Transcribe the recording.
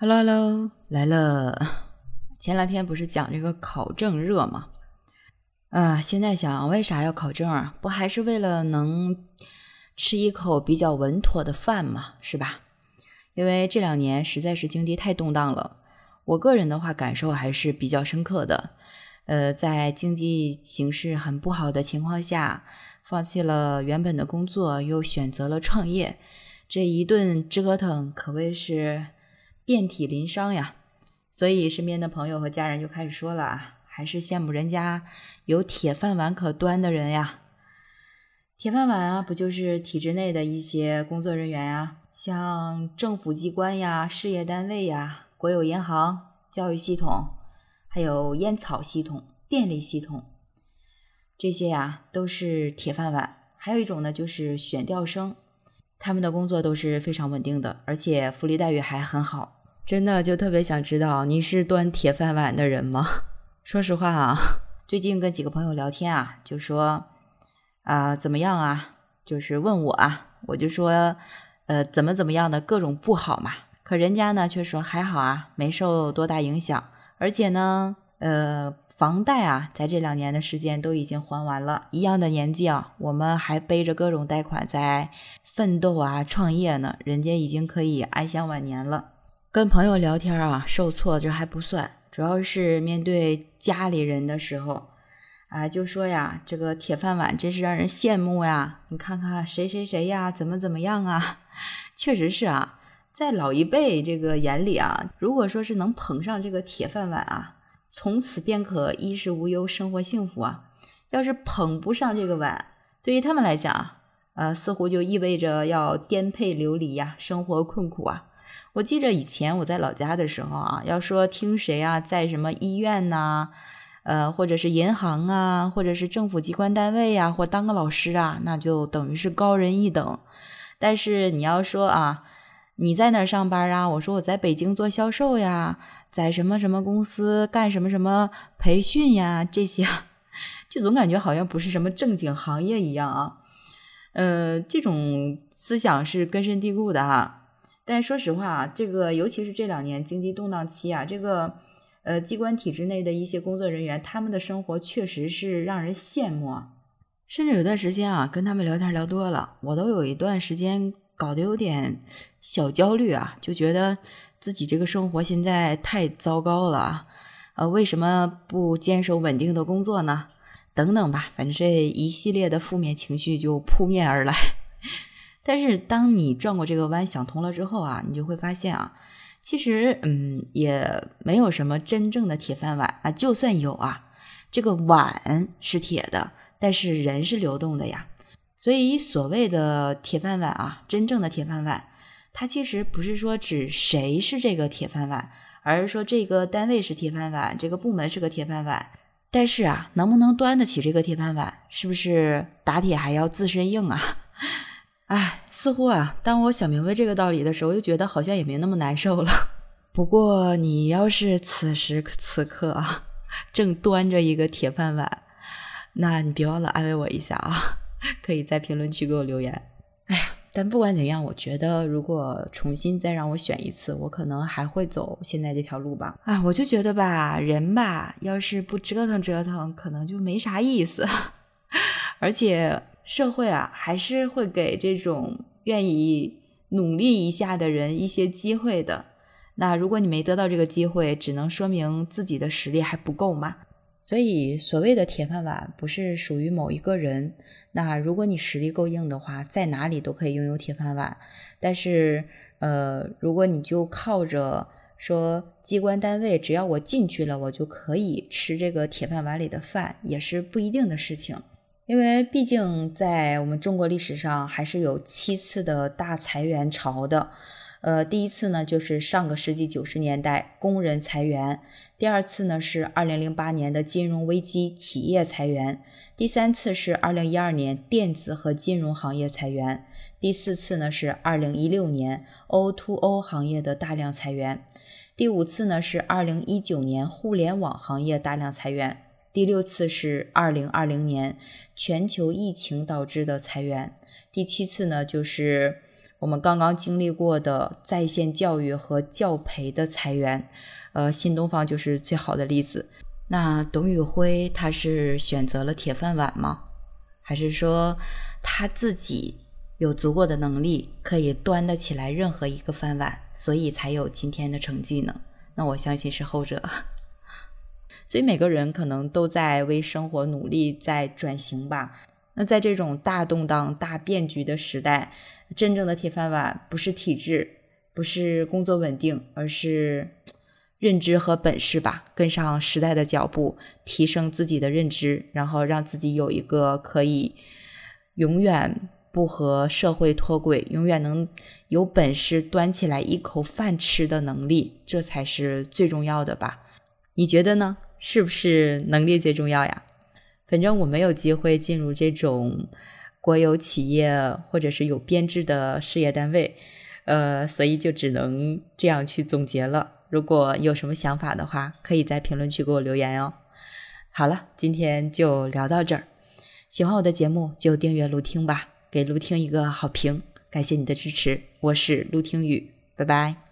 Hello Hello，来了。前两天不是讲这个考证热吗？啊，现在想为啥要考证啊？不还是为了能吃一口比较稳妥的饭嘛，是吧？因为这两年实在是经济太动荡了，我个人的话感受还是比较深刻的。呃，在经济形势很不好的情况下，放弃了原本的工作，又选择了创业，这一顿折腾可谓是。遍体鳞伤呀，所以身边的朋友和家人就开始说了啊，还是羡慕人家有铁饭碗可端的人呀。铁饭碗啊，不就是体制内的一些工作人员呀，像政府机关呀、事业单位呀、国有银行、教育系统，还有烟草系统、电力系统，这些呀都是铁饭碗。还有一种呢，就是选调生，他们的工作都是非常稳定的，而且福利待遇还很好。真的就特别想知道你是端铁饭碗的人吗？说实话啊，最近跟几个朋友聊天啊，就说啊怎么样啊，就是问我啊，我就说呃怎么怎么样的各种不好嘛。可人家呢却说还好啊，没受多大影响，而且呢呃房贷啊在这两年的时间都已经还完了。一样的年纪啊，我们还背着各种贷款在奋斗啊创业呢，人家已经可以安享晚年了。跟朋友聊天啊，受挫这还不算，主要是面对家里人的时候，啊，就说呀，这个铁饭碗真是让人羡慕呀！你看看谁谁谁呀，怎么怎么样啊？确实是啊，在老一辈这个眼里啊，如果说是能捧上这个铁饭碗啊，从此便可衣食无忧，生活幸福啊。要是捧不上这个碗，对于他们来讲，呃，似乎就意味着要颠沛流离呀，生活困苦啊。我记着以前我在老家的时候啊，要说听谁啊，在什么医院呐，呃，或者是银行啊，或者是政府机关单位呀，或当个老师啊，那就等于是高人一等。但是你要说啊，你在哪儿上班啊？我说我在北京做销售呀，在什么什么公司干什么什么培训呀，这些就总感觉好像不是什么正经行业一样啊。呃，这种思想是根深蒂固的哈。但说实话啊，这个尤其是这两年经济动荡期啊，这个呃机关体制内的一些工作人员，他们的生活确实是让人羡慕。甚至有段时间啊，跟他们聊天聊多了，我都有一段时间搞得有点小焦虑啊，就觉得自己这个生活现在太糟糕了呃，为什么不坚守稳定的工作呢？等等吧，反正这一系列的负面情绪就扑面而来。但是当你转过这个弯想通了之后啊，你就会发现啊，其实嗯也没有什么真正的铁饭碗啊，就算有啊，这个碗是铁的，但是人是流动的呀。所以所谓的铁饭碗啊，真正的铁饭碗，它其实不是说指谁是这个铁饭碗，而是说这个单位是铁饭碗，这个部门是个铁饭碗。但是啊，能不能端得起这个铁饭碗，是不是打铁还要自身硬啊？哎，似乎啊，当我想明白这个道理的时候，又觉得好像也没那么难受了。不过，你要是此时此刻啊，正端着一个铁饭碗，那你别忘了安慰我一下啊，可以在评论区给我留言。哎呀，但不管怎样，我觉得如果重新再让我选一次，我可能还会走现在这条路吧。啊，我就觉得吧，人吧，要是不折腾折腾，可能就没啥意思，而且。社会啊，还是会给这种愿意努力一下的人一些机会的。那如果你没得到这个机会，只能说明自己的实力还不够嘛。所以，所谓的铁饭碗不是属于某一个人。那如果你实力够硬的话，在哪里都可以拥有铁饭碗。但是，呃，如果你就靠着说机关单位，只要我进去了，我就可以吃这个铁饭碗里的饭，也是不一定的事情。因为毕竟在我们中国历史上还是有七次的大裁员潮的，呃，第一次呢就是上个世纪九十年代工人裁员，第二次呢是二零零八年的金融危机企业裁员，第三次是二零一二年电子和金融行业裁员，第四次呢是二零一六年 O to O 行业的大量裁员，第五次呢是二零一九年互联网行业大量裁员。第六次是二零二零年全球疫情导致的裁员，第七次呢就是我们刚刚经历过的在线教育和教培的裁员，呃，新东方就是最好的例子。那董宇辉他是选择了铁饭碗吗？还是说他自己有足够的能力可以端得起来任何一个饭碗，所以才有今天的成绩呢？那我相信是后者。所以每个人可能都在为生活努力，在转型吧。那在这种大动荡、大变局的时代，真正的铁饭碗不是体制，不是工作稳定，而是认知和本事吧。跟上时代的脚步，提升自己的认知，然后让自己有一个可以永远不和社会脱轨、永远能有本事端起来一口饭吃的能力，这才是最重要的吧？你觉得呢？是不是能力最重要呀？反正我没有机会进入这种国有企业或者是有编制的事业单位，呃，所以就只能这样去总结了。如果有什么想法的话，可以在评论区给我留言哦。好了，今天就聊到这儿。喜欢我的节目就订阅陆听吧，给陆听一个好评，感谢你的支持。我是陆听雨，拜拜。